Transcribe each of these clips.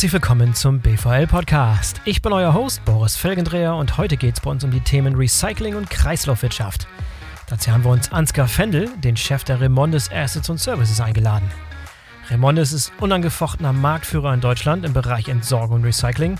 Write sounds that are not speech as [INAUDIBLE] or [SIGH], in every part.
Herzlich willkommen zum BVL Podcast. Ich bin euer Host Boris Felgendreher und heute geht es bei uns um die Themen Recycling und Kreislaufwirtschaft. Dazu haben wir uns Ansgar Fendel, den Chef der Remondes Assets und Services, eingeladen. Remondes ist unangefochtener Marktführer in Deutschland im Bereich Entsorgung und Recycling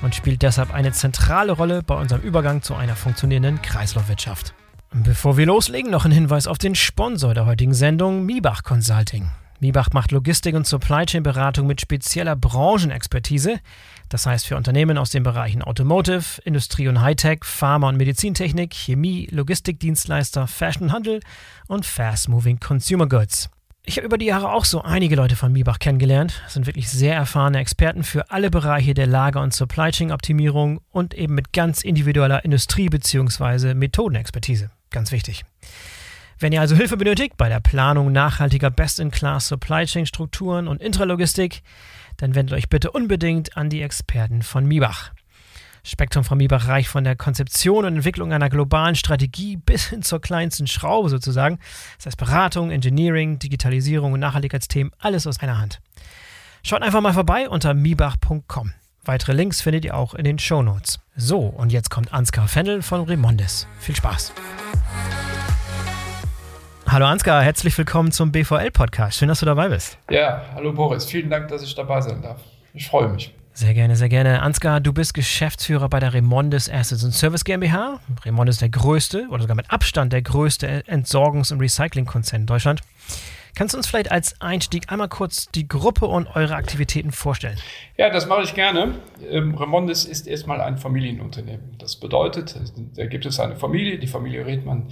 und spielt deshalb eine zentrale Rolle bei unserem Übergang zu einer funktionierenden Kreislaufwirtschaft. Bevor wir loslegen, noch ein Hinweis auf den Sponsor der heutigen Sendung, Miebach Consulting. Miebach macht Logistik- und Supply Chain-Beratung mit spezieller Branchenexpertise. Das heißt für Unternehmen aus den Bereichen Automotive, Industrie und Hightech, Pharma- und Medizintechnik, Chemie, Logistikdienstleister, Fashion und Handel und Fast-Moving Consumer Goods. Ich habe über die Jahre auch so einige Leute von Miebach kennengelernt. Das sind wirklich sehr erfahrene Experten für alle Bereiche der Lager- und Supply Chain-Optimierung und eben mit ganz individueller Industrie- bzw. Methodenexpertise. Ganz wichtig. Wenn ihr also Hilfe benötigt bei der Planung nachhaltiger Best-in-Class Supply Chain Strukturen und Intralogistik, dann wendet euch bitte unbedingt an die Experten von Miebach. Spektrum von Miebach reicht von der Konzeption und Entwicklung einer globalen Strategie bis hin zur kleinsten Schraube sozusagen. Das heißt Beratung, Engineering, Digitalisierung und Nachhaltigkeitsthemen, alles aus einer Hand. Schaut einfach mal vorbei unter miebach.com. Weitere Links findet ihr auch in den Show Notes. So, und jetzt kommt Ansgar Fendel von Remondes. Viel Spaß! Hallo Ansgar, herzlich willkommen zum BVL-Podcast. Schön, dass du dabei bist. Ja, hallo Boris. Vielen Dank, dass ich dabei sein darf. Ich freue mich. Sehr gerne, sehr gerne. Ansgar, du bist Geschäftsführer bei der Remondes Assets and Service GmbH. Remondes ist der größte oder sogar mit Abstand der größte Entsorgungs- und Recyclingkonzern in Deutschland. Kannst du uns vielleicht als Einstieg einmal kurz die Gruppe und eure Aktivitäten vorstellen? Ja, das mache ich gerne. Ähm, Remondes ist erstmal ein Familienunternehmen. Das bedeutet, da gibt es eine Familie, die Familie Redmann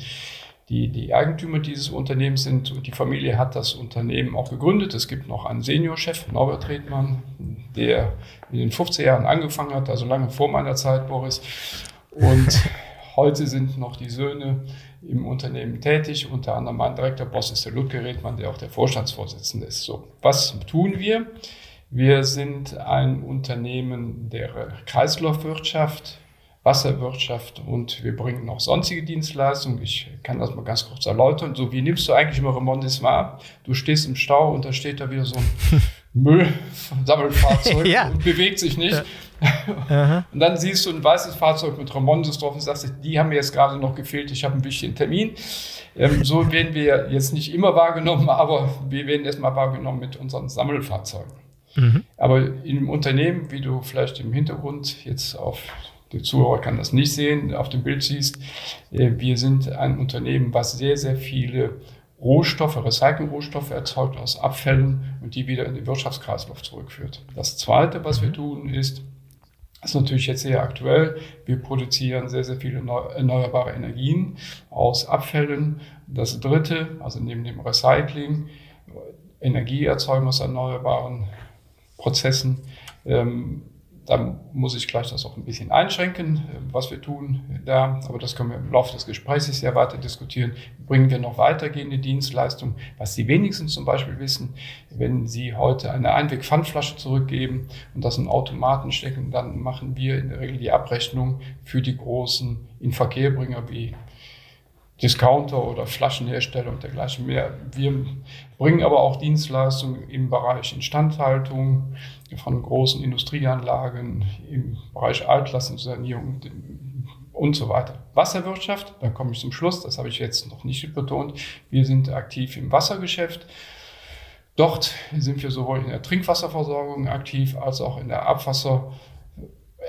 die, die Eigentümer dieses Unternehmens sind. Und die Familie hat das Unternehmen auch gegründet. Es gibt noch einen Seniorchef, Norbert Redmann, der in den 50er Jahren angefangen hat, also lange vor meiner Zeit, Boris. Und [LAUGHS] heute sind noch die Söhne im Unternehmen tätig. Unter anderem mein direkter Boss ist der Ludger Redmann, der auch der Vorstandsvorsitzende ist. So, was tun wir? Wir sind ein Unternehmen der Kreislaufwirtschaft, Wasserwirtschaft und wir bringen noch sonstige Dienstleistungen. Ich kann das mal ganz kurz erläutern. So, wie nimmst du eigentlich immer Remondis wahr? Du stehst im Stau und da steht da wieder so ein [LAUGHS] Müllsammelfahrzeug [LAUGHS] ja. und bewegt sich nicht. Ja. [LAUGHS] und dann siehst du ein weißes Fahrzeug mit Remondis drauf und sagst, die haben mir jetzt gerade noch gefehlt, ich habe einen wichtigen Termin. Ähm, so werden wir jetzt nicht immer wahrgenommen, aber wir werden erstmal wahrgenommen mit unseren Sammelfahrzeugen. Mhm. Aber im Unternehmen, wie du vielleicht im Hintergrund jetzt auf der Zuhörer kann das nicht sehen, auf dem Bild siehst, äh, wir sind ein Unternehmen, was sehr, sehr viele Rohstoffe, Recycling-Rohstoffe erzeugt aus Abfällen und die wieder in den Wirtschaftskreislauf zurückführt. Das Zweite, was wir mhm. tun, ist, ist natürlich jetzt sehr aktuell. Wir produzieren sehr, sehr viele erneuerbare Energien aus Abfällen. Das Dritte, also neben dem Recycling, Energieerzeugung aus erneuerbaren Prozessen, ähm, dann muss ich gleich das auch ein bisschen einschränken, was wir tun da. Aber das können wir im Laufe des Gesprächs sehr weiter diskutieren. Bringen wir noch weitergehende Dienstleistungen, was Sie wenigstens zum Beispiel wissen, wenn Sie heute eine Einweg-Pfandflasche zurückgeben und das in Automaten stecken, dann machen wir in der Regel die Abrechnung für die großen Inverkehrbringer wie Discounter oder Flaschenhersteller und dergleichen mehr. Wir bringen aber auch Dienstleistungen im Bereich Instandhaltung von großen Industrieanlagen, im Bereich Altlastensanierung und so weiter. Wasserwirtschaft, da komme ich zum Schluss, das habe ich jetzt noch nicht betont. Wir sind aktiv im Wassergeschäft. Dort sind wir sowohl in der Trinkwasserversorgung aktiv als auch in der Abwasser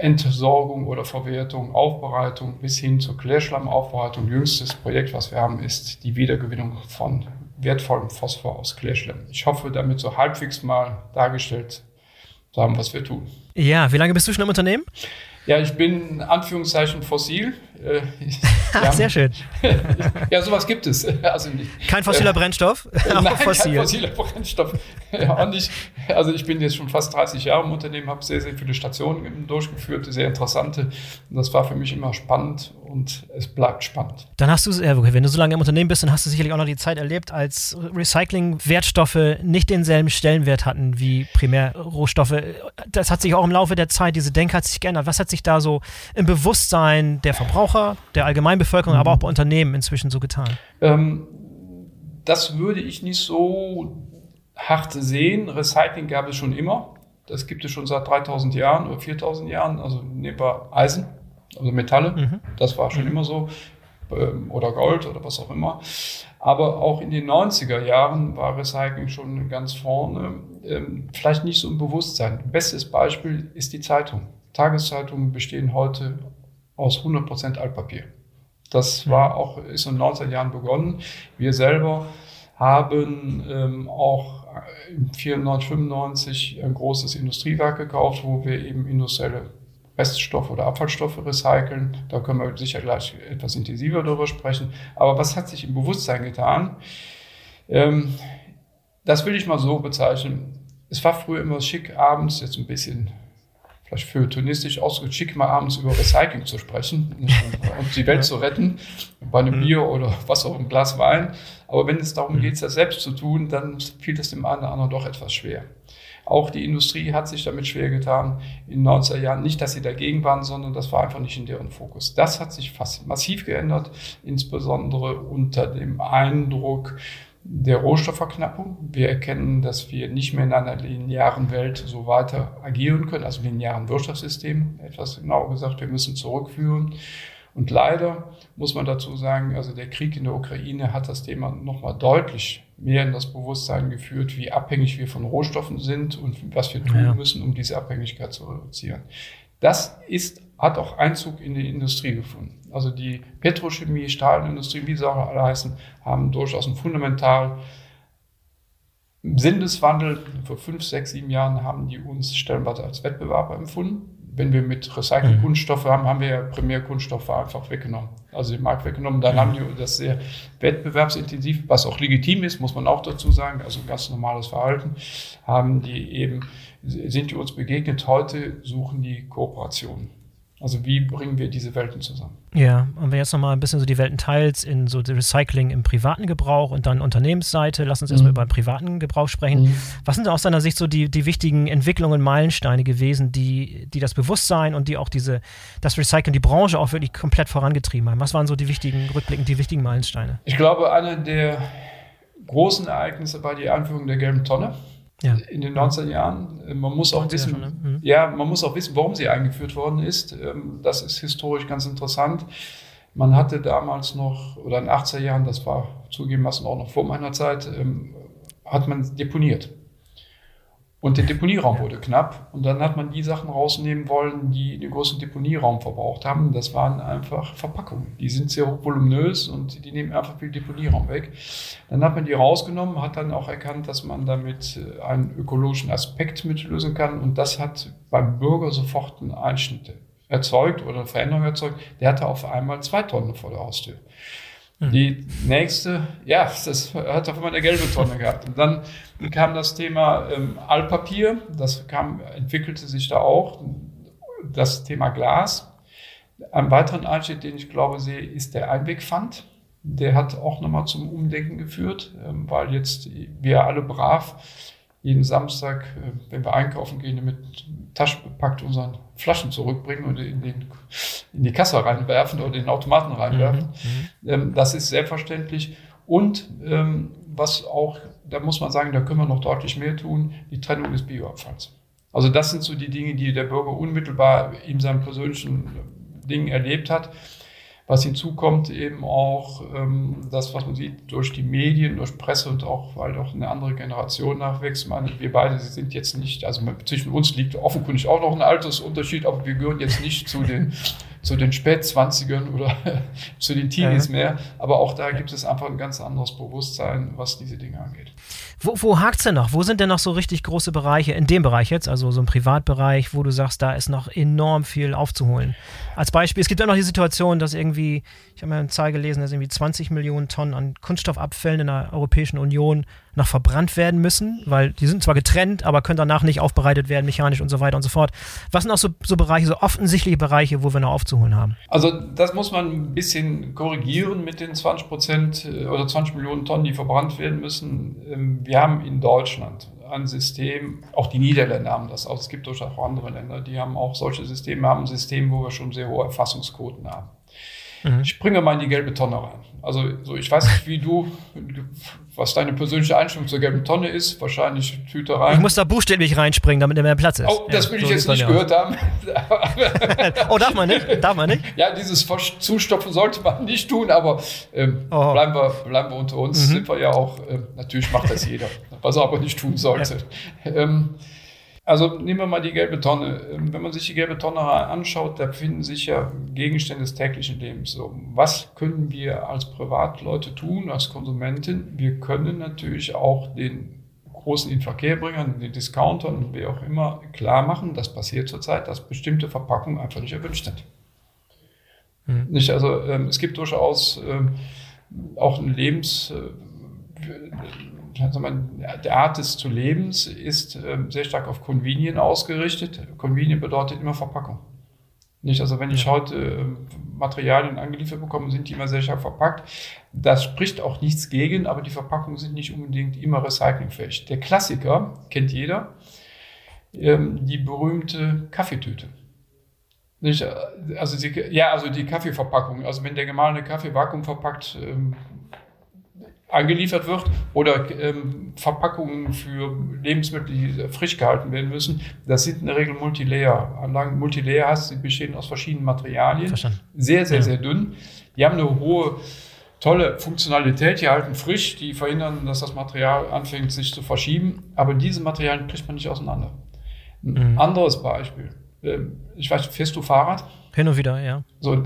Entsorgung oder Verwertung, Aufbereitung bis hin zur Klärschlammaufbereitung. Jüngstes Projekt, was wir haben, ist die Wiedergewinnung von wertvollem Phosphor aus Klärschlamm. Ich hoffe, damit so halbwegs mal dargestellt zu haben, was wir tun. Ja, wie lange bist du schon im Unternehmen? Ja, ich bin in Anführungszeichen fossil. Äh, [LAUGHS] ja, Sehr schön. [LAUGHS] ja, sowas gibt es. [LAUGHS] Also kein fossiler äh, Brennstoff? Nein, fossil. kein fossiler Brennstoff. Ja, und ich, also ich bin jetzt schon fast 30 Jahre im Unternehmen, habe sehr, sehr viele Stationen durchgeführt, sehr interessante. Und das war für mich immer spannend und es bleibt spannend. Dann hast du, wenn du so lange im Unternehmen bist, dann hast du sicherlich auch noch die Zeit erlebt, als Recycling-Wertstoffe nicht denselben Stellenwert hatten wie Primärrohstoffe. Das hat sich auch im Laufe der Zeit, diese Denke hat sich geändert. Was hat sich da so im Bewusstsein der Verbraucher, der Allgemeinbevölkerung, mhm. aber auch bei Unternehmen inzwischen so getan? Ähm, das würde ich nicht so hart sehen. Recycling gab es schon immer. Das gibt es schon seit 3000 Jahren oder 4000 Jahren. Also nehmen wir Eisen, also Metalle. Mhm. Das war schon mhm. immer so. Ähm, oder Gold oder was auch immer. Aber auch in den 90er Jahren war Recycling schon ganz vorne. Ähm, vielleicht nicht so im Bewusstsein. Bestes Beispiel ist die Zeitung. Tageszeitungen bestehen heute aus 100% Altpapier. Das mhm. war auch, ist in den 90er Jahren begonnen. Wir selber haben ähm, auch im 94, 95 ein großes Industriewerk gekauft, wo wir eben industrielle Reststoffe oder Abfallstoffe recyceln. Da können wir sicher gleich etwas intensiver darüber sprechen. Aber was hat sich im Bewusstsein getan? Ähm, das will ich mal so bezeichnen. Es war früher immer schick, abends jetzt ein bisschen vielleicht feuilletonistisch ausgedrückt, schick mal abends über Recycling zu sprechen und [LAUGHS] die Welt zu retten, bei einem mhm. Bier oder was auch, ein Glas Wein. Aber wenn es darum mhm. geht, das selbst zu tun, dann fiel es dem einen oder anderen doch etwas schwer. Auch die Industrie hat sich damit schwer getan in den 90er Jahren. Nicht, dass sie dagegen waren, sondern das war einfach nicht in deren Fokus. Das hat sich fast massiv geändert, insbesondere unter dem Eindruck der Rohstoffverknappung. Wir erkennen, dass wir nicht mehr in einer linearen Welt so weiter agieren können, also linearen Wirtschaftssystem, etwas genauer gesagt, wir müssen zurückführen. Und leider muss man dazu sagen, also der Krieg in der Ukraine hat das Thema nochmal deutlich mehr in das Bewusstsein geführt, wie abhängig wir von Rohstoffen sind und was wir tun ja. müssen, um diese Abhängigkeit zu reduzieren. Das ist, hat auch Einzug in die Industrie gefunden. Also die Petrochemie, Stahlindustrie, wie sie auch alle heißen, haben durchaus einen fundamental Sinneswandel. Vor fünf, sechs, sieben Jahren haben die uns stellenweise als Wettbewerber empfunden wenn wir mit Recycling-Kunststoffe haben, haben wir ja Primärkunststoffe einfach weggenommen. Also den Markt weggenommen. Dann haben die das sehr wettbewerbsintensiv, was auch legitim ist, muss man auch dazu sagen, also ganz normales Verhalten, haben die eben, sind die uns begegnet. Heute suchen die Kooperationen. Also wie bringen wir diese Welten zusammen? Ja, und wenn jetzt nochmal ein bisschen so die Welten teilst in so Recycling im privaten Gebrauch und dann Unternehmensseite, lass uns mhm. erstmal über privaten Gebrauch sprechen. Mhm. Was sind aus deiner Sicht so die, die wichtigen Entwicklungen und Meilensteine gewesen, die, die das Bewusstsein und die auch diese, das Recycling, die Branche auch wirklich komplett vorangetrieben haben? Was waren so die wichtigen Rückblicken, die wichtigen Meilensteine? Ich glaube, eine der großen Ereignisse war die Einführung der gelben Tonne ja. in den 90er Jahren. Äh, man muss auch wissen, ja, schon, ne? mhm. ja, man muss auch wissen, warum sie eingeführt worden ist. Ähm, das ist historisch ganz interessant. Man hatte damals noch, oder in den 80er Jahren, das war zugegebenermaßen auch noch vor meiner Zeit, ähm, hat man deponiert. Und der Deponieraum wurde knapp. Und dann hat man die Sachen rausnehmen wollen, die den großen Deponieraum verbraucht haben. Das waren einfach Verpackungen. Die sind sehr hochvoluminös und die nehmen einfach viel Deponieraum weg. Dann hat man die rausgenommen, hat dann auch erkannt, dass man damit äh, einen ökologischen Aspekt mitlösen kann. Und das hat beim Bürger sofort einen Einschnitt erzeugt oder eine Veränderung erzeugt. Der hatte auf einmal zwei Tonnen vor der Haustür. Hm. Die nächste, ja, das hat auf einmal eine gelbe Tonne gehabt. Und dann kam das Thema ähm, Altpapier, das kam, entwickelte sich da auch. Das Thema Glas. Ein weiteren Einschnitt, den ich glaube sehe, ist der Einwegpfand. Der hat auch nochmal zum Umdenken geführt, ähm, weil jetzt wir alle brav jeden Samstag, äh, wenn wir einkaufen gehen, mit Tasche bepackt unseren Flaschen zurückbringen und in, den, in die Kasse reinwerfen oder in den Automaten reinwerfen. Mhm, mhm. Ähm, das ist selbstverständlich. Und ähm, was auch, da muss man sagen, da können wir noch deutlich mehr tun, die Trennung des Bioabfalls. Also das sind so die Dinge, die der Bürger unmittelbar in seinem persönlichen Ding erlebt hat. Was hinzukommt eben auch ähm, das, was man sieht durch die Medien, durch Presse und auch, weil doch eine andere Generation nachwächst. Ich meine, wir beide sind jetzt nicht, also zwischen uns liegt offenkundig auch noch ein Altersunterschied, aber wir gehören jetzt nicht zu den, zu den Spätzwanzigern oder [LAUGHS] zu den Teenies ja. mehr. Aber auch da gibt es einfach ein ganz anderes Bewusstsein, was diese Dinge angeht. Wo, wo hakt es denn noch? Wo sind denn noch so richtig große Bereiche, in dem Bereich jetzt, also so ein Privatbereich, wo du sagst, da ist noch enorm viel aufzuholen? Als Beispiel, es gibt ja noch die Situation, dass irgendwie, ich habe mal eine Zahl gelesen, dass irgendwie 20 Millionen Tonnen an Kunststoffabfällen in der Europäischen Union noch verbrannt werden müssen, weil die sind zwar getrennt, aber können danach nicht aufbereitet werden, mechanisch und so weiter und so fort. Was sind auch so, so Bereiche, so offensichtliche Bereiche, wo wir noch aufzuholen haben? Also das muss man ein bisschen korrigieren mit den 20 Prozent äh, oder 20 Millionen Tonnen, die verbrannt werden müssen. Ähm, wir haben in Deutschland ein System, auch die Niederländer haben das, auch es gibt durchaus auch andere Länder, die haben auch solche Systeme, haben ein System, wo wir schon sehr hohe Erfassungsquoten haben. Mhm. Ich bringe mal in die gelbe Tonne rein. Also so, ich weiß nicht, wie du, was deine persönliche Einstellung zur gelben Tonne ist. Wahrscheinlich Tüte rein. Ich muss da buchstäblich reinspringen, damit er mehr Platz ist. Oh, das ja, will so ich jetzt nicht gehört haben. [LAUGHS] oh, darf man nicht? Darf man nicht? Ja, dieses Zustopfen sollte man nicht tun, aber ähm, oh. bleiben, wir, bleiben wir unter uns. Mhm. Sind wir ja auch, ähm, natürlich macht das jeder, was er aber nicht tun sollte. Ja. Ähm, also nehmen wir mal die gelbe Tonne. Ähm, wenn man sich die gelbe Tonne anschaut, da befinden sich ja Gegenstände des täglichen Lebens. So, was können wir als Privatleute tun, als Konsumenten? Wir können natürlich auch den großen Inverkehrbringern, den Discountern und wie auch immer klar machen, das passiert zurzeit, dass bestimmte Verpackungen einfach nicht erwünscht sind. Mhm. Nicht, also ähm, es gibt durchaus ähm, auch ein Lebens äh, der Art des zu Lebens ist ähm, sehr stark auf Convenient ausgerichtet. Convenient bedeutet immer Verpackung. Nicht, also wenn ich heute ähm, Materialien angeliefert bekomme, sind die immer sehr stark verpackt. Das spricht auch nichts gegen, aber die Verpackungen sind nicht unbedingt immer recyclingfähig. Der Klassiker kennt jeder, ähm, die berühmte Kaffeetüte. Nicht, also die, ja, also die Kaffeeverpackung. Also wenn der gemahlene Kaffee vakuumverpackt angeliefert wird oder ähm, Verpackungen für Lebensmittel, die frisch gehalten werden müssen. Das sind in der Regel Multilayer-Anlagen. Multilayer heißt, sie bestehen aus verschiedenen Materialien. Verstanden. Sehr, sehr, ja. sehr dünn. Die haben eine hohe, tolle Funktionalität. Die halten frisch, die verhindern, dass das Material anfängt, sich zu verschieben. Aber diese Materialien kriegt man nicht auseinander. Ein mhm. anderes Beispiel. Ähm, ich weiß, fährst du Fahrrad? Hin und wieder, ja. So,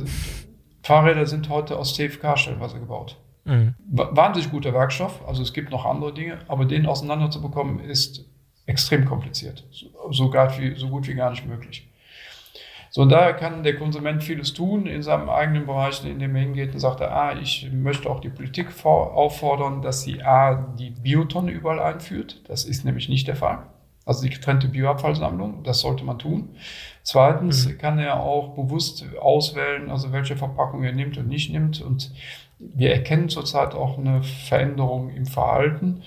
Fahrräder sind heute aus TFK stellenweise gebaut. Mhm. Wahnsinnig guter Werkstoff, also es gibt noch andere Dinge, aber den auseinanderzubekommen ist extrem kompliziert. So, wie, so gut wie gar nicht möglich. So, und daher kann der Konsument vieles tun in seinem eigenen Bereich, in dem er hingeht und sagt, ah, ich möchte auch die Politik auffordern, dass sie A, die Biotonne überall einführt. Das ist nämlich nicht der Fall. Also die getrennte Bioabfallsammlung, das sollte man tun. Zweitens mhm. kann er auch bewusst auswählen, also welche Verpackung er nimmt und nicht nimmt und wir erkennen zurzeit auch eine Veränderung im Verhalten.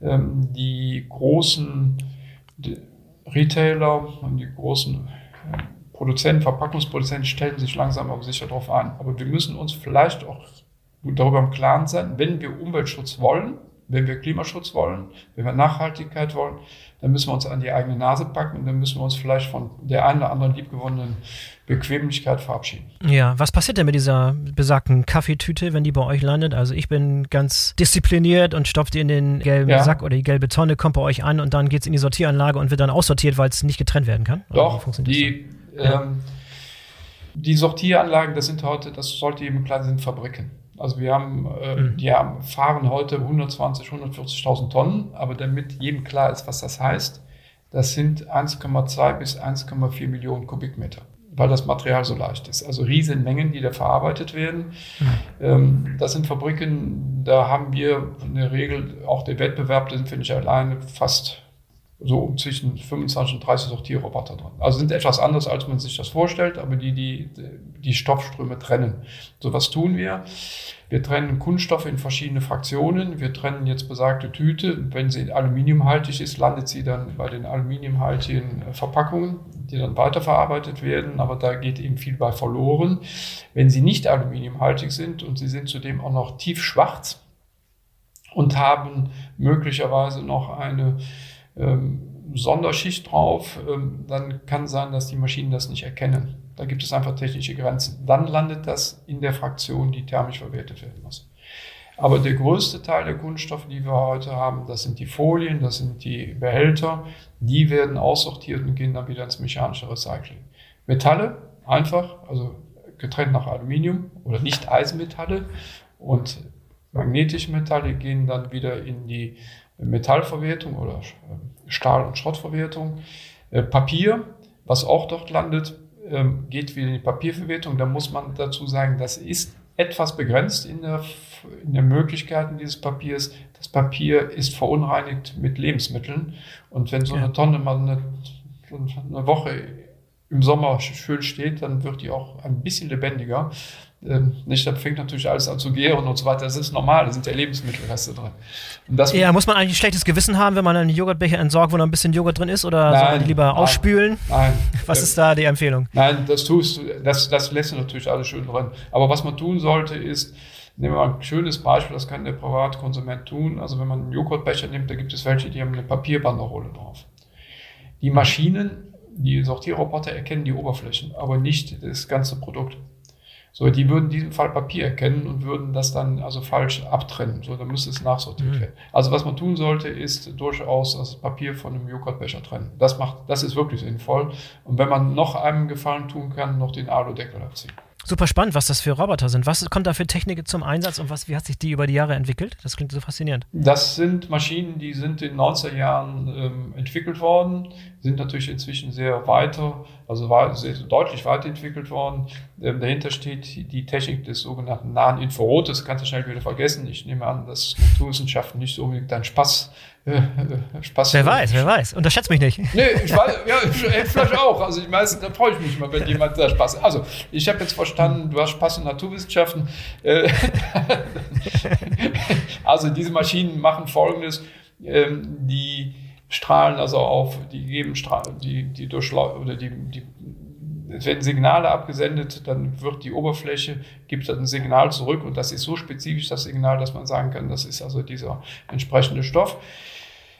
Ähm, die großen Retailer und die großen äh, Produzenten, Verpackungsproduzenten stellen sich langsam aber sicher darauf ein. Aber wir müssen uns vielleicht auch darüber im Klaren sein, wenn wir Umweltschutz wollen, wenn wir Klimaschutz wollen, wenn wir Nachhaltigkeit wollen, dann müssen wir uns an die eigene Nase packen und dann müssen wir uns vielleicht von der einen oder anderen liebgewonnenen Bequemlichkeit verabschieden. Ja, was passiert denn mit dieser besagten Kaffeetüte, wenn die bei euch landet? Also ich bin ganz diszipliniert und stopfe die in den gelben ja. Sack oder die gelbe Tonne, kommt bei euch an und dann geht es in die Sortieranlage und wird dann aussortiert, weil es nicht getrennt werden kann? Doch, die, ähm, die Sortieranlagen, das sind heute, das sollte eben klar sind, Fabriken. Also wir haben, äh, mhm. die haben, fahren heute 120, 140.000 Tonnen, aber damit jedem klar ist, was das heißt, das sind 1,2 bis 1,4 Millionen Kubikmeter, weil das Material so leicht ist. Also Riesenmengen, die da verarbeitet werden. Mhm. Ähm, das sind Fabriken, da haben wir in der Regel auch den Wettbewerb, da sind wir nicht alleine, fast so zwischen 25 und 30 Sortierroboter drin. Also sind etwas anders, als man sich das vorstellt, aber die, die, die Stoffströme trennen. So was tun wir. Wir trennen Kunststoffe in verschiedene Fraktionen. Wir trennen jetzt besagte Tüte. Wenn sie aluminiumhaltig ist, landet sie dann bei den aluminiumhaltigen Verpackungen, die dann weiterverarbeitet werden. Aber da geht eben viel bei verloren. Wenn sie nicht aluminiumhaltig sind und sie sind zudem auch noch tiefschwarz und haben möglicherweise noch eine Sonderschicht drauf, ähm, dann kann sein, dass die Maschinen das nicht erkennen. Da gibt es einfach technische Grenzen. Dann landet das in der Fraktion, die thermisch verwertet werden muss. Aber der größte Teil der Kunststoffe, die wir heute haben, das sind die Folien, das sind die Behälter, die werden aussortiert und gehen dann wieder ins mechanische Recycling. Metalle, einfach, also getrennt nach Aluminium oder nicht Eisenmetalle und magnetische Metalle gehen dann wieder in die Metallverwertung oder äh, Stahl- und Schrottverwertung. Äh, Papier, was auch dort landet, ähm, geht wieder in die Papierverwertung. Da muss man dazu sagen, das ist etwas begrenzt in der, in der Möglichkeiten dieses Papiers. Das Papier ist verunreinigt mit Lebensmitteln. Und wenn so eine Tonne mal eine, eine Woche im Sommer schön steht, dann wird die auch ein bisschen lebendiger. Ähm, nicht, da fängt natürlich alles an zu gären und so weiter. Das ist normal, da sind ja Lebensmittelreste drin. ja, muss man eigentlich ein schlechtes Gewissen haben, wenn man einen Joghurtbecher entsorgt, wo noch ein bisschen Joghurt drin ist, oder soll man lieber nein, ausspülen? Nein. [LAUGHS] Was ist da die Empfehlung? Nein, das tust du, das, das lässt du natürlich alles schön drin. Aber was man tun sollte, ist, Nehmen wir mal ein schönes Beispiel, das kann der Privatkonsument tun. Also wenn man einen Joghurtbecher nimmt, da gibt es welche, die haben eine Papierbanderole drauf. Die Maschinen, die Sortierroboter erkennen die Oberflächen, aber nicht das ganze Produkt. So, die würden in diesem Fall Papier erkennen und würden das dann also falsch abtrennen. So, dann müsste es nachsortiert mhm. werden. Also was man tun sollte, ist durchaus das Papier von einem Joghurtbecher trennen. Das macht, das ist wirklich sinnvoll. Und wenn man noch einem Gefallen tun kann, noch den Aludeckel abziehen. Super spannend, was das für Roboter sind. Was kommt da für Technik zum Einsatz und was, wie hat sich die über die Jahre entwickelt? Das klingt so faszinierend. Das sind Maschinen, die sind in den 90er Jahren ähm, entwickelt worden, sind natürlich inzwischen sehr weiter, also sehr, deutlich weiterentwickelt worden. Ähm, dahinter steht die Technik des sogenannten nahen Infrarot. Das kannst du schnell wieder vergessen. Ich nehme an, dass Naturwissenschaften nicht so unbedingt dein Spaß äh, äh, Spaß. Wer weiß, wer weiß. Unterschätzt mich nicht. Nee, ich weiß, ja, vielleicht auch. Also ich meistens, da freue ich mich immer, wenn jemand da Spaß Also, ich habe jetzt verstanden, du hast Spaß in Naturwissenschaften. Äh, [LAUGHS] also diese Maschinen machen folgendes, ähm, die strahlen also auf, die geben Strahlen, die, die durchlaufen oder die, die es werden Signale abgesendet, dann wird die Oberfläche, gibt ein Signal zurück und das ist so spezifisch das Signal, dass man sagen kann, das ist also dieser entsprechende Stoff.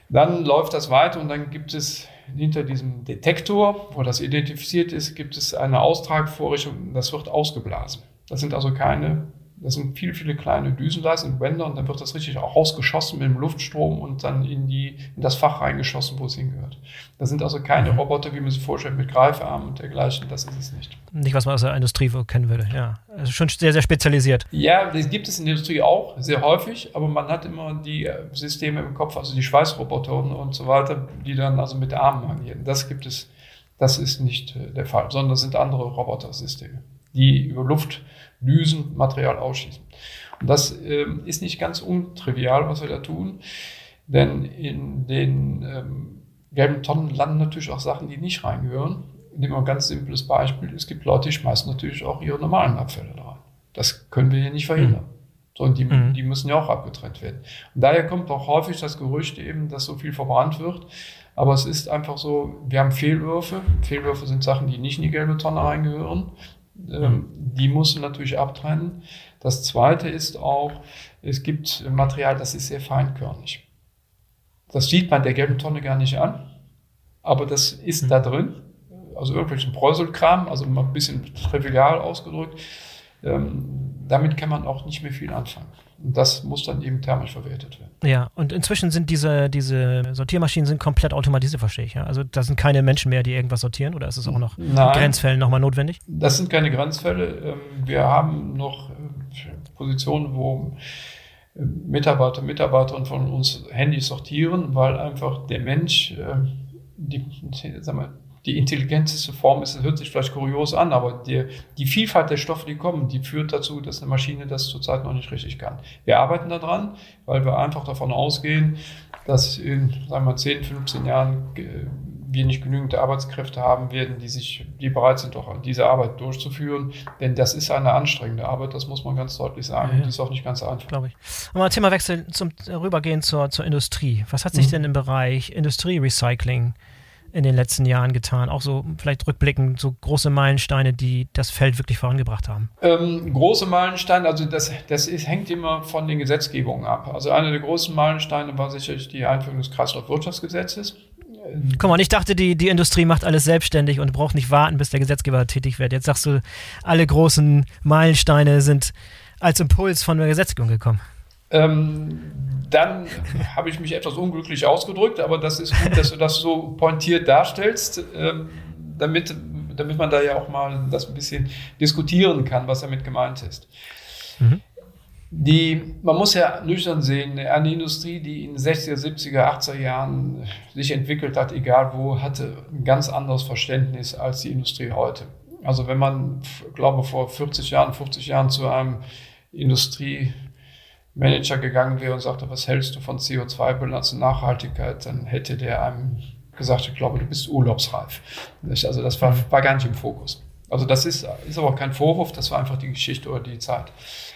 Dann läuft das weiter und dann gibt es hinter diesem Detektor, wo das identifiziert ist, gibt es eine Austragvorrichtung, das wird ausgeblasen. Das sind also keine das sind viele, viele kleine Düsenleisten und Wände und dann wird das richtig auch rausgeschossen mit dem Luftstrom und dann in, die, in das Fach reingeschossen, wo es hingehört. Das sind also keine mhm. Roboter, wie man sich vorstellt, mit Greifarmen und dergleichen. Das ist es nicht. Nicht, was man aus der Industrie kennen würde, ja. Also schon sehr, sehr spezialisiert. Ja, das gibt es in der Industrie auch, sehr häufig, aber man hat immer die äh, Systeme im Kopf, also die Schweißroboter und, und so weiter, die dann also mit Armen agieren. Das gibt es, das ist nicht äh, der Fall, sondern das sind andere Robotersysteme, die über Luft Düsenmaterial ausschießen. Und das ähm, ist nicht ganz untrivial, was wir da tun, denn in den ähm, gelben Tonnen landen natürlich auch Sachen, die nicht reingehören. Nehmen wir ein ganz simples Beispiel. Es gibt Leute, die schmeißen natürlich auch ihre normalen Abfälle da rein. Das können wir hier nicht verhindern. Mhm. Sondern die, mhm. die müssen ja auch abgetrennt werden. Und daher kommt auch häufig das Gerücht eben, dass so viel verbrannt wird. Aber es ist einfach so, wir haben Fehlwürfe. Fehlwürfe sind Sachen, die nicht in die gelbe Tonne reingehören. Ähm, die musst du natürlich abtrennen. Das zweite ist auch, es gibt Material, das ist sehr feinkörnig. Das sieht man der gelben Tonne gar nicht an, aber das ist da drin. Also irgendwelchen Bräuselkram, also mal ein bisschen trivial ausgedrückt. Ähm, damit kann man auch nicht mehr viel anfangen. Das muss dann eben thermisch verwertet werden. Ja, und inzwischen sind diese, diese Sortiermaschinen sind komplett automatisiert, verstehe ich. Ja? Also da sind keine Menschen mehr, die irgendwas sortieren oder ist es auch noch Nein, in Grenzfällen nochmal notwendig? Das sind keine Grenzfälle. Ähm, wir haben noch äh, Positionen, wo äh, Mitarbeiter, Mitarbeiterinnen von uns Handys sortieren, weil einfach der Mensch äh, die, sagen wir, die intelligenteste Form ist, das hört sich vielleicht kurios an, aber die, die Vielfalt der Stoffe, die kommen, die führt dazu, dass eine Maschine das zurzeit noch nicht richtig kann. Wir arbeiten daran, weil wir einfach davon ausgehen, dass in, sagen wir, 10, 15 Jahren äh, wir nicht genügend Arbeitskräfte haben werden, die sich, die bereit sind, doch diese Arbeit durchzuführen. Denn das ist eine anstrengende Arbeit, das muss man ganz deutlich sagen. Ja, Die ist auch nicht ganz einfach. Glaube ich. Mal Themawechsel zum rübergehen zur, zur Industrie. Was hat sich mhm. denn im Bereich Industrierecycling in den letzten Jahren getan? Auch so vielleicht rückblickend, so große Meilensteine, die das Feld wirklich vorangebracht haben? Ähm, große Meilensteine, also das, das ist, hängt immer von den Gesetzgebungen ab. Also einer der großen Meilensteine war sicherlich die Einführung des Kreislaufwirtschaftsgesetzes. Guck mal, ich dachte, die, die Industrie macht alles selbstständig und braucht nicht warten, bis der Gesetzgeber tätig wird. Jetzt sagst du, alle großen Meilensteine sind als Impuls von der Gesetzgebung gekommen. Ähm, dann habe ich mich etwas unglücklich ausgedrückt, aber das ist gut, dass du das so pointiert darstellst, ähm, damit, damit man da ja auch mal das ein bisschen diskutieren kann, was damit gemeint ist. Mhm. Die, man muss ja nüchtern sehen, eine Industrie, die in 60er, 70er, 80er Jahren sich entwickelt hat, egal wo, hatte ein ganz anderes Verständnis als die Industrie heute. Also wenn man, glaube vor 40 Jahren, 50 Jahren zu einem Industrie Manager gegangen wäre und sagte, was hältst du von CO2-Bilanz und Nachhaltigkeit, dann hätte der einem gesagt, ich glaube, du bist urlaubsreif. Also das war, war gar nicht im Fokus. Also das ist, ist aber kein Vorwurf, das war einfach die Geschichte oder die Zeit.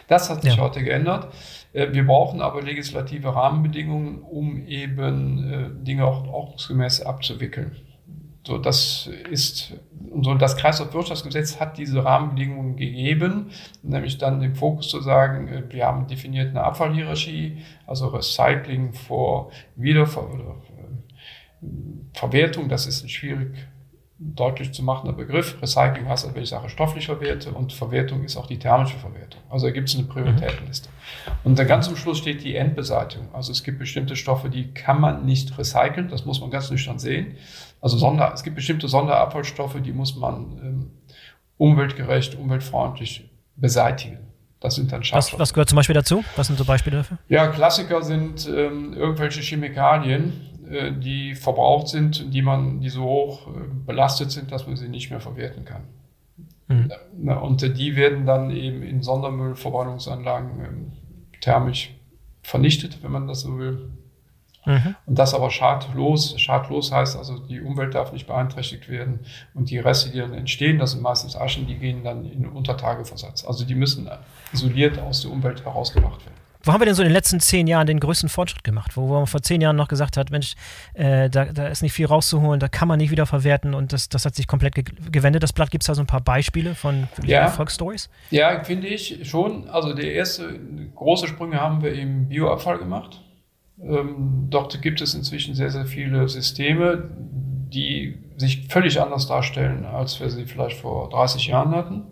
Das hat sich ja. heute geändert. Äh, wir brauchen aber legislative Rahmenbedingungen, um eben äh, Dinge auch ordnungsgemäß abzuwickeln. So, das ist, und so das Kreislaufwirtschaftsgesetz hat diese Rahmenbedingungen gegeben, nämlich dann den Fokus zu sagen, äh, wir haben definiert eine Abfallhierarchie, also Recycling vor Wiederver oder Verwertung, das ist ein schwierig deutlich zu machender Begriff. Recycling heißt, wenn ich sage stofflich verwerte und Verwertung ist auch die thermische Verwertung. Also da gibt es eine Prioritätenliste. Und dann ganz zum Schluss steht die Endbeseitigung. Also es gibt bestimmte Stoffe, die kann man nicht recyceln, das muss man ganz nüchtern sehen. Also Sonder, es gibt bestimmte Sonderabfallstoffe, die muss man ähm, umweltgerecht, umweltfreundlich beseitigen. Das sind dann Schadstoffe. Was, was, gehört zum Beispiel dazu? Was sind so Beispiele dafür? Ja, Klassiker sind ähm, irgendwelche Chemikalien, äh, die verbraucht sind, die man, die so hoch äh, belastet sind, dass man sie nicht mehr verwerten kann. Mhm. Und die werden dann eben in Sondermüllverbrennungsanlagen ähm, thermisch vernichtet, wenn man das so will. Mhm. Und das aber schadlos. Schadlos heißt also, die Umwelt darf nicht beeinträchtigt werden. Und die Reste, die dann entstehen, das sind meistens Aschen, die gehen dann in Untertageversatz. Also die müssen isoliert aus der Umwelt herausgebracht werden. Wo haben wir denn so in den letzten zehn Jahren den größten Fortschritt gemacht? Wo, wo man vor zehn Jahren noch gesagt hat, Mensch, äh, da, da, ist nicht viel rauszuholen, da kann man nicht wieder verwerten und das, das hat sich komplett ge gewendet. Das Blatt gibt es da so ein paar Beispiele von ja. Erfolgsstories? Ja, finde ich schon. Also der erste große Sprünge haben wir im Bioabfall gemacht. Ähm, dort gibt es inzwischen sehr, sehr viele Systeme, die sich völlig anders darstellen, als wir sie vielleicht vor 30 Jahren hatten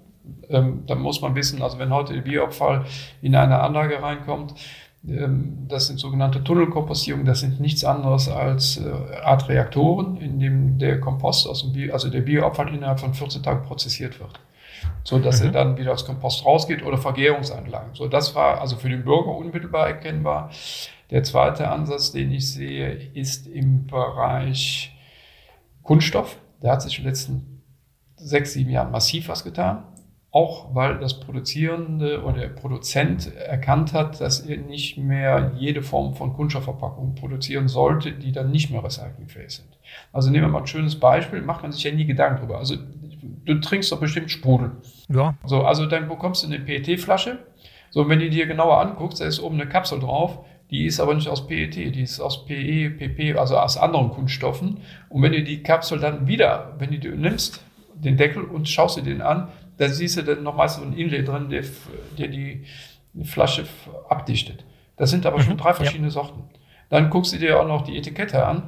ähm, dann muss man wissen, also wenn heute der Bioabfall in eine Anlage reinkommt, ähm, das sind sogenannte Tunnelkompostierungen, das sind nichts anderes als äh, Art Reaktoren, in dem der Kompost aus dem Bio, also der Bioabfall innerhalb von 14 Tagen prozessiert wird. So dass mhm. er dann wieder aus Kompost rausgeht oder Vergärungsanlagen. So, das war also für den Bürger unmittelbar erkennbar. Der zweite Ansatz, den ich sehe, ist im Bereich Kunststoff. Da hat sich in den letzten sechs, sieben Jahren massiv was getan auch weil das Produzierende oder der Produzent erkannt hat, dass er nicht mehr jede Form von Kunststoffverpackung produzieren sollte, die dann nicht mehr recyclingfähig sind. Also nehmen wir mal ein schönes Beispiel, macht man sich ja nie Gedanken drüber. Also du trinkst doch bestimmt Sprudel. Ja. So, also dann bekommst du eine PET-Flasche. So, und wenn du dir genauer anguckst, da ist oben eine Kapsel drauf, die ist aber nicht aus PET, die ist aus PE, PP, also aus anderen Kunststoffen. Und wenn du die Kapsel dann wieder, wenn du die nimmst, den Deckel und schaust dir den an, da siehst du dann noch meistens so ein Inlay drin, der, der die Flasche abdichtet. Das sind aber schon mhm, drei verschiedene ja. Sorten. Dann guckst du dir auch noch die Etikette an.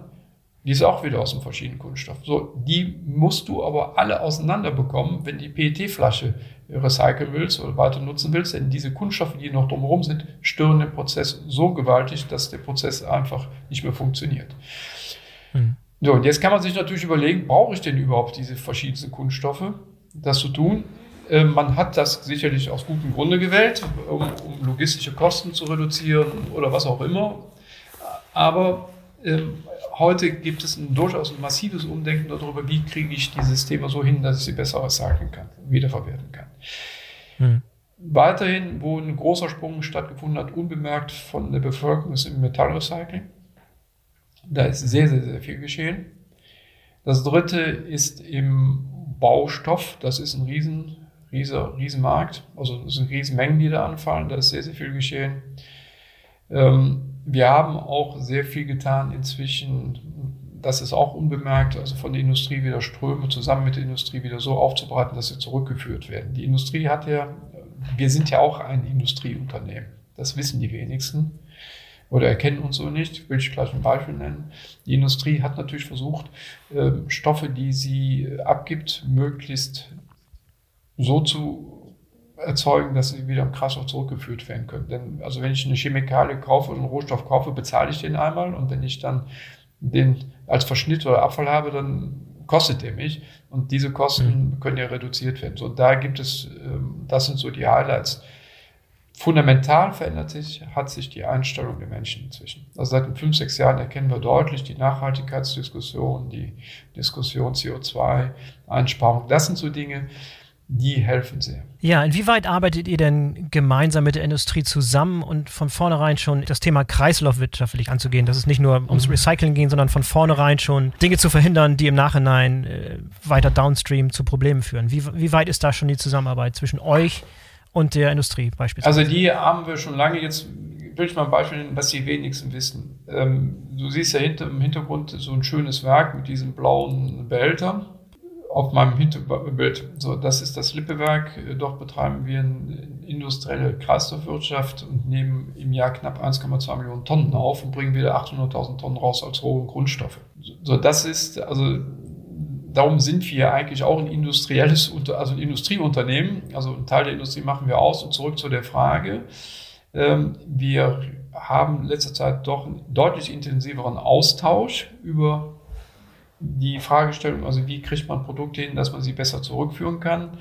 Die ist auch wieder aus einem verschiedenen Kunststoff. So, die musst du aber alle auseinander bekommen, wenn die PET-Flasche recyceln willst oder weiter nutzen willst. Denn diese Kunststoffe, die noch drumherum sind, stören den Prozess so gewaltig, dass der Prozess einfach nicht mehr funktioniert. Mhm. So, und jetzt kann man sich natürlich überlegen, brauche ich denn überhaupt diese verschiedenen Kunststoffe? das zu tun. Ähm, man hat das sicherlich aus gutem Grunde gewählt, um, um logistische Kosten zu reduzieren oder was auch immer. Aber ähm, heute gibt es ein durchaus ein massives Umdenken darüber, wie kriege ich die Systeme so hin, dass ich sie besser recyceln kann, wiederverwerten kann. Hm. Weiterhin, wo ein großer Sprung stattgefunden hat, unbemerkt von der Bevölkerung, ist im Metallrecycling. Da ist sehr, sehr, sehr viel geschehen. Das dritte ist im Baustoff, das ist ein riesen, riesen, riesen Markt. Also es sind Riesenmengen, die da anfallen. Da ist sehr, sehr viel geschehen. Ähm, wir haben auch sehr viel getan inzwischen. Das ist auch unbemerkt, also von der Industrie wieder Ströme zusammen mit der Industrie wieder so aufzubereiten, dass sie zurückgeführt werden. Die Industrie hat ja, wir sind ja auch ein Industrieunternehmen. Das wissen die wenigsten oder erkennen uns so nicht, will ich gleich ein Beispiel nennen. Die Industrie hat natürlich versucht, ähm, Stoffe, die sie abgibt, möglichst so zu erzeugen, dass sie wieder im Kreislauf zurückgeführt werden können. Denn also wenn ich eine Chemikalie kaufe oder einen Rohstoff kaufe, bezahle ich den einmal und wenn ich dann den als Verschnitt oder Abfall habe, dann kostet der mich und diese Kosten mhm. können ja reduziert werden. So da gibt es, ähm, das sind so die Highlights fundamental verändert sich, hat sich die Einstellung der Menschen inzwischen. Also seit den fünf, sechs Jahren erkennen wir deutlich die Nachhaltigkeitsdiskussion, die Diskussion CO2-Einsparung. Das sind so Dinge, die helfen sehr. Ja, inwieweit arbeitet ihr denn gemeinsam mit der Industrie zusammen und von vornherein schon das Thema kreislaufwirtschaftlich anzugehen, dass es nicht nur ums. Recycling geht, sondern von vornherein schon Dinge zu verhindern, die im Nachhinein äh, weiter downstream zu Problemen führen? Wie, wie weit ist da schon die Zusammenarbeit zwischen euch und der Industrie beispielsweise? Also die haben wir schon lange jetzt will ich mal ein Beispiel nennen, was die wenigsten wissen. Ähm, du siehst ja hinter, im Hintergrund so ein schönes Werk mit diesem blauen Behälter auf meinem Hinterbild. So, das ist das Lippewerk. Dort betreiben wir eine industrielle Kreislaufwirtschaft und nehmen im Jahr knapp 1,2 Millionen Tonnen auf und bringen wieder 800.000 Tonnen raus als rohe Grundstoffe. So, das ist, also, darum sind wir eigentlich auch ein industrielles, also ein Industrieunternehmen. Also ein Teil der Industrie machen wir aus. Und zurück zu der Frage. Ähm, wir haben in letzter Zeit doch einen deutlich intensiveren Austausch über die Fragestellung, also wie kriegt man Produkte hin, dass man sie besser zurückführen kann.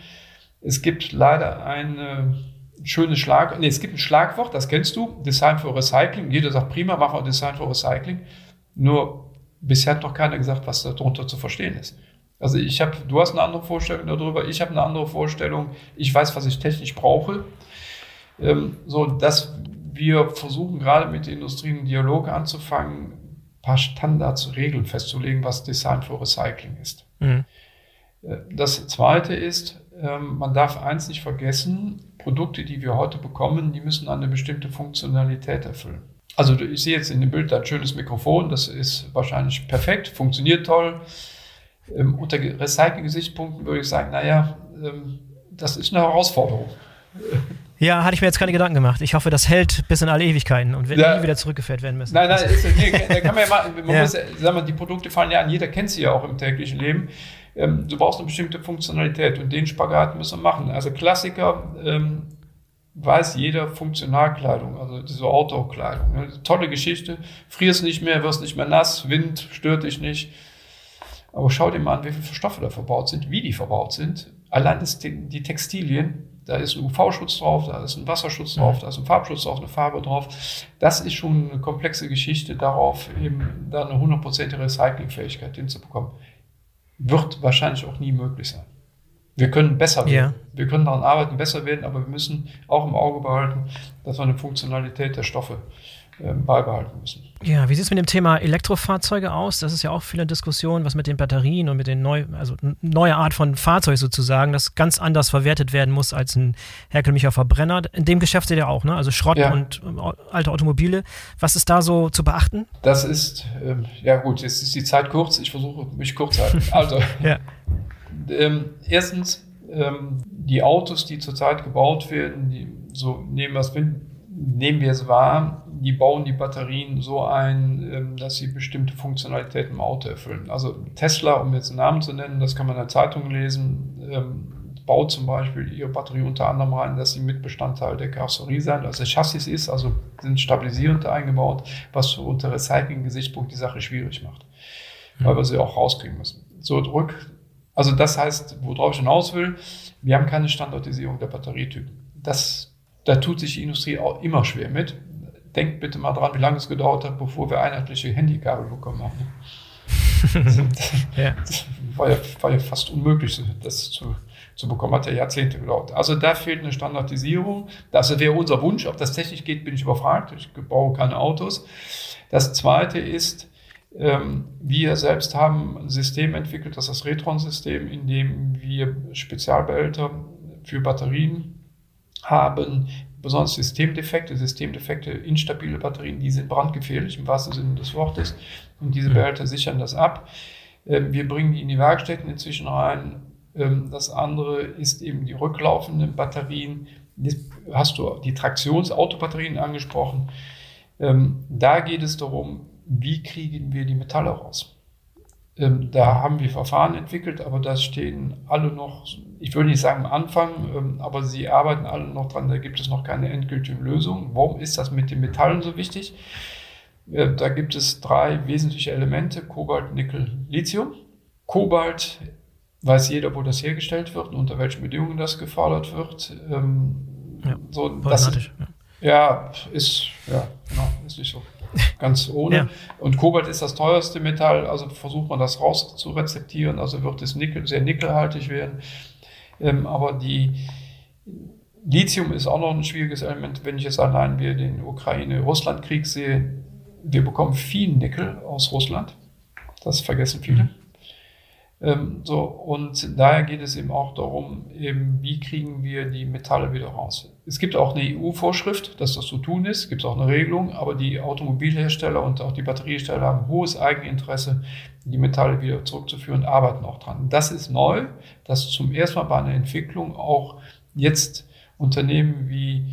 Es gibt leider ein schönes Schlag, nee, es gibt ein Schlagwort, das kennst du, Design for Recycling. Jeder sagt prima, machen wir Design for Recycling. Nur bisher hat noch keiner gesagt, was darunter zu verstehen ist. Also ich habe, du hast eine andere Vorstellung darüber, ich habe eine andere Vorstellung, ich weiß, was ich technisch brauche. Ähm, so, dass wir versuchen gerade mit der Industrie einen Dialog anzufangen, paar Standards, Regeln festzulegen, was Design for Recycling ist. Mhm. Das Zweite ist, ähm, man darf eins nicht vergessen, Produkte, die wir heute bekommen, die müssen eine bestimmte Funktionalität erfüllen. Also ich sehe jetzt in dem Bild ein schönes Mikrofon, das ist wahrscheinlich perfekt, funktioniert toll. Ähm, unter Recycling-Gesichtspunkten würde ich sagen, naja, ähm, das ist eine Herausforderung. Ja, hatte ich mir jetzt keine Gedanken gemacht. Ich hoffe, das hält bis in alle Ewigkeiten und wird ja. nie wieder zurückgeführt werden müssen. Nein, nein, ist, nee, da kann man ja mal, man ja. muss, sagen wir, die Produkte fallen ja an, jeder kennt sie ja auch im täglichen Leben. Ähm, du brauchst eine bestimmte Funktionalität und den Spagat müssen wir machen. Also Klassiker, ähm, weiß jeder Funktionalkleidung, also diese Outdoor-Kleidung. Ne? Tolle Geschichte, frierst nicht mehr, wirst nicht mehr nass, Wind stört dich nicht. Aber schau dir mal an, wie viele Stoffe da verbaut sind, wie die verbaut sind. Allein das, die Textilien, da ist ein UV-Schutz drauf, da ist ein Wasserschutz drauf, da ist ein Farbschutz drauf, eine Farbe drauf. Das ist schon eine komplexe Geschichte, darauf eben da eine hundertprozentige Recyclingfähigkeit hinzubekommen. Wird wahrscheinlich auch nie möglich sein. Wir können besser werden. Ja. Wir können daran arbeiten, besser werden, aber wir müssen auch im Auge behalten, dass wir eine Funktionalität der Stoffe ähm, beibehalten müssen. Ja, wie sieht es mit dem Thema Elektrofahrzeuge aus? Das ist ja auch viele Diskussionen, was mit den Batterien und mit den neu, also neue Art von Fahrzeug sozusagen, das ganz anders verwertet werden muss als ein herkömmlicher Verbrenner. In dem Geschäft seht ihr auch, ne? Also Schrott ja. und äh, alte Automobile. Was ist da so zu beachten? Das ist, ähm, ja gut, jetzt ist die Zeit kurz. Ich versuche mich kurz zu halten. [LAUGHS] Also, ja. ähm, erstens, ähm, die Autos, die zurzeit gebaut werden, die, so nehmen wir es nehmen wir es wahr, die bauen die Batterien so ein, ähm, dass sie bestimmte Funktionalitäten im Auto erfüllen. Also Tesla, um jetzt einen Namen zu nennen, das kann man in der Zeitung lesen, ähm, baut zum Beispiel ihre Batterie unter anderem rein, dass sie Mitbestandteil der Karosserie sein, also der Chassis ist, also sind stabilisierend eingebaut, was unter Recycling-Gesichtspunkt die Sache schwierig macht, mhm. weil wir sie auch rauskriegen müssen. So, drück. Also das heißt, worauf ich hinaus will, wir haben keine Standardisierung der Batterietypen. Das da tut sich die Industrie auch immer schwer mit. Denkt bitte mal dran, wie lange es gedauert hat, bevor wir einheitliche Handykabel bekommen haben. [LAUGHS] ja. Das war ja, war ja fast unmöglich, das zu, zu bekommen. Hat ja Jahrzehnte gedauert. Also da fehlt eine Standardisierung. Das wäre unser Wunsch. Ob das technisch geht, bin ich überfragt. Ich baue keine Autos. Das zweite ist, ähm, wir selbst haben ein System entwickelt, das ist das Retron-System, in dem wir Spezialbehälter für Batterien haben besonders Systemdefekte, Systemdefekte, instabile Batterien, die sind brandgefährlich im wahrsten Sinne des Wortes. Und diese. Behälter sichern das ab. Ähm, wir bringen die in die Werkstätten inzwischen rein. Ähm, das andere ist eben die rücklaufenden Batterien. Jetzt hast du die Traktionsautobatterien angesprochen. Ähm, da geht es darum, wie kriegen wir die Metalle raus? Da haben wir Verfahren entwickelt, aber da stehen alle noch ich würde nicht sagen am Anfang, ähm, aber sie arbeiten alle noch dran, da gibt es noch keine endgültige Lösung. Warum ist das mit den Metallen so wichtig? Äh, da gibt es drei wesentliche Elemente, Kobalt, Nickel, Lithium. Kobalt weiß jeder, wo das hergestellt wird und unter welchen Bedingungen das gefordert wird. Ähm, ja, so, das, ja, ist, ja, genau, ist nicht so ganz ohne. Ja. Und Kobalt ist das teuerste Metall, also versucht man das raus zu rezeptieren, also wird es Nickel, sehr nickelhaltig werden. Ähm, aber die Lithium ist auch noch ein schwieriges Element, wenn ich jetzt allein wir den Ukraine-Russland-Krieg sehe. Wir bekommen viel Nickel aus Russland. Das vergessen viele. Mhm. Ähm, so, und daher geht es eben auch darum, eben, wie kriegen wir die Metalle wieder raus. Es gibt auch eine EU-Vorschrift, dass das zu tun ist, gibt es auch eine Regelung, aber die Automobilhersteller und auch die Batteriehersteller haben hohes Eigeninteresse, die Metalle wieder zurückzuführen, arbeiten auch dran. Das ist neu, dass zum ersten Mal bei einer Entwicklung auch jetzt Unternehmen wie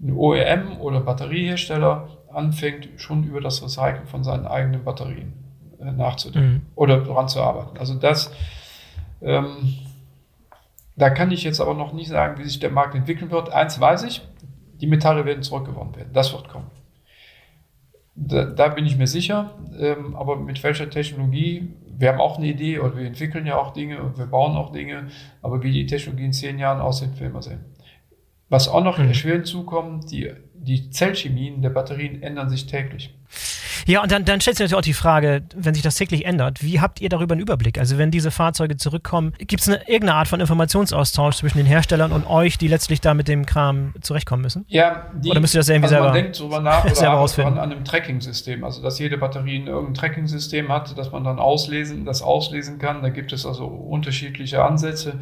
ein OEM oder Batteriehersteller anfängt, schon über das Recyceln von seinen eigenen Batterien äh, nachzudenken mhm. oder daran zu arbeiten. Also das, ähm, da kann ich jetzt aber noch nicht sagen, wie sich der Markt entwickeln wird. Eins weiß ich, die Metalle werden zurückgewonnen werden. Das wird kommen. Da, da bin ich mir sicher. Ähm, aber mit welcher Technologie? Wir haben auch eine Idee oder wir entwickeln ja auch Dinge und wir bauen auch Dinge. Aber wie die Technologie in zehn Jahren aussieht, werden wir sehen. Was auch noch mhm. erschwerend zukommt, die, die Zellchemien der Batterien ändern sich täglich. Ja, und dann, dann stellt sich natürlich auch die Frage, wenn sich das täglich ändert, wie habt ihr darüber einen Überblick? Also wenn diese Fahrzeuge zurückkommen, gibt es irgendeine Art von Informationsaustausch zwischen den Herstellern und euch, die letztlich da mit dem Kram zurechtkommen müssen? Ja, die, oder müsst ihr das irgendwie also selber Man denkt darüber nach oder selber an einem Tracking-System, also dass jede Batterie irgendein Tracking-System hat, das man dann auslesen, das auslesen kann. Da gibt es also unterschiedliche Ansätze.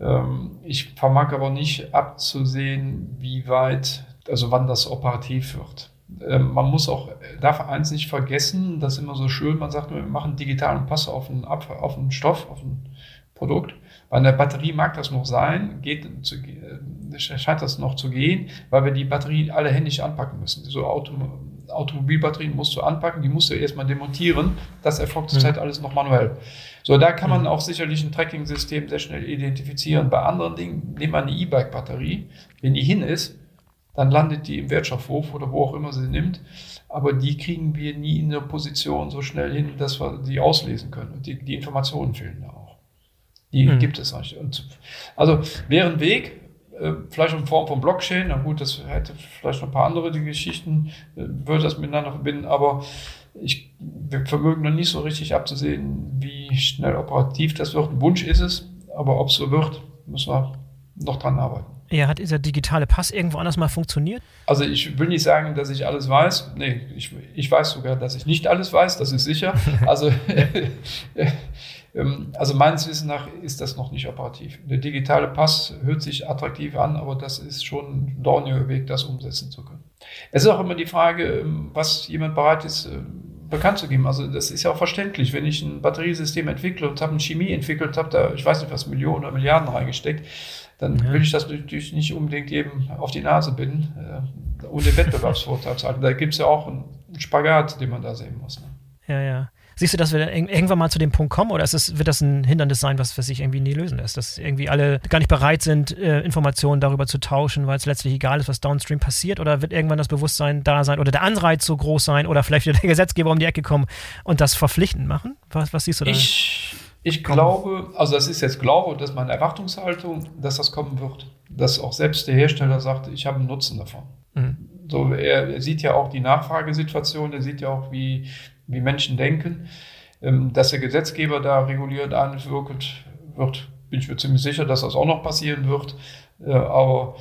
Ähm, ich vermag aber nicht abzusehen, wie weit, also wann das operativ wird. Ähm, man muss auch, darf eins nicht vergessen, das ist immer so schön, man sagt, wir machen digitalen Pass auf einen, auf einen Stoff, auf ein Produkt. Bei einer Batterie mag das noch sein, geht, äh, scheint das noch zu gehen, weil wir die Batterie alle händisch anpacken müssen. So Auto, Automobilbatterien musst du anpacken, die musst du erstmal demontieren. Das erfolgt zurzeit mhm. alles noch manuell. So, da kann man mhm. auch sicherlich ein Tracking-System sehr schnell identifizieren. Bei anderen Dingen, nehmen wir eine E-Bike-Batterie. Wenn die hin ist, dann landet die im Wertstoffhof oder wo auch immer sie nimmt. Aber die kriegen wir nie in der Position so schnell hin, dass wir die auslesen können. Und die, die Informationen fehlen da auch. Die mhm. gibt es nicht. Und also wäre ein Weg, äh, vielleicht in Form von Blockchain, na gut, das hätte vielleicht noch ein paar andere Geschichten, äh, würde das miteinander verbinden, aber ich, wir vermögen noch nicht so richtig abzusehen, wie schnell operativ das wird. Ein Wunsch ist es, aber ob es so wird, müssen wir noch dran arbeiten. Ja, hat dieser digitale Pass irgendwo anders mal funktioniert? Also ich will nicht sagen, dass ich alles weiß. Nee, ich, ich weiß sogar, dass ich nicht alles weiß, das ist sicher. [LAUGHS] Also, [LAUGHS] ähm, also meines Wissens nach ist das noch nicht operativ. Der digitale Pass hört sich attraktiv an, aber das ist schon ein dorniger Weg, das umsetzen zu können. Es ist auch immer die Frage, ähm, was jemand bereit ist, ähm, bekannt zu geben. Also das ist ja auch verständlich, wenn ich ein Batteriesystem entwickle und habe eine Chemie entwickelt, habe da, ich weiß nicht was, Millionen oder Milliarden reingesteckt, dann ja. will ich das natürlich nicht unbedingt eben auf die Nase binden, äh, den Wettbewerbsvorteil zu halten. Da gibt es ja auch einen Spagat, den man da sehen muss. Ne? Ja, ja. Siehst du, dass wir irgendwann mal zu dem Punkt kommen oder es, wird das ein Hindernis sein, was, was sich irgendwie nie lösen lässt? Dass irgendwie alle gar nicht bereit sind, äh, Informationen darüber zu tauschen, weil es letztlich egal ist, was downstream passiert? Oder wird irgendwann das Bewusstsein da sein oder der Anreiz so groß sein oder vielleicht wird [LAUGHS] der Gesetzgeber um die Ecke kommen und das verpflichtend machen? Was, was siehst du da? Ich, ich glaube, also das ist jetzt Glaube, dass meine Erwartungshaltung, dass das kommen wird. Dass auch selbst der Hersteller sagt, ich habe einen Nutzen davon. Mhm. So, er, er, sieht ja auch die Nachfragesituation, er sieht ja auch, wie, wie Menschen denken. Ähm, dass der Gesetzgeber da regulierend einwirkt, wird, bin ich mir ziemlich sicher, dass das auch noch passieren wird. Äh, aber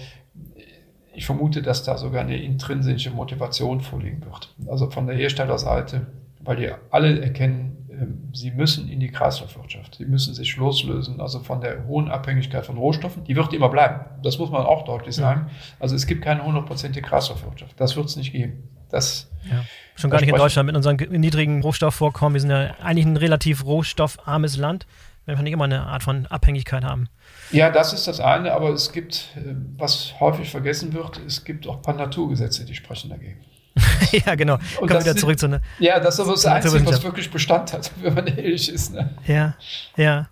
ich vermute, dass da sogar eine intrinsische Motivation vorliegen wird. Also von der Herstellerseite, weil die alle erkennen, sie müssen in die Kreislaufwirtschaft. Sie müssen sich loslösen, also von der hohen Abhängigkeit von Rohstoffen. Die wird immer bleiben. Das muss man auch deutlich sagen. Also es gibt keine hundertprozentige Kreislaufwirtschaft. Das wird es nicht geben. Das, ja. Schon gar nicht in Deutschland mit unseren niedrigen Rohstoffvorkommen. Wir sind ja eigentlich ein relativ rohstoffarmes Land, wenn wir nicht immer eine Art von Abhängigkeit haben. Ja, das ist das eine, aber es gibt, äh, was häufig vergessen wird, es gibt auch ein paar Naturgesetze, die sprechen dagegen. [LAUGHS] ja, genau. Und Kommen wieder zurück zu ne, Ja, das ist aber das Einzige, was wirklich Bestand hat, [LAUGHS] wenn man ehrlich ist. Ne? Ja, ja.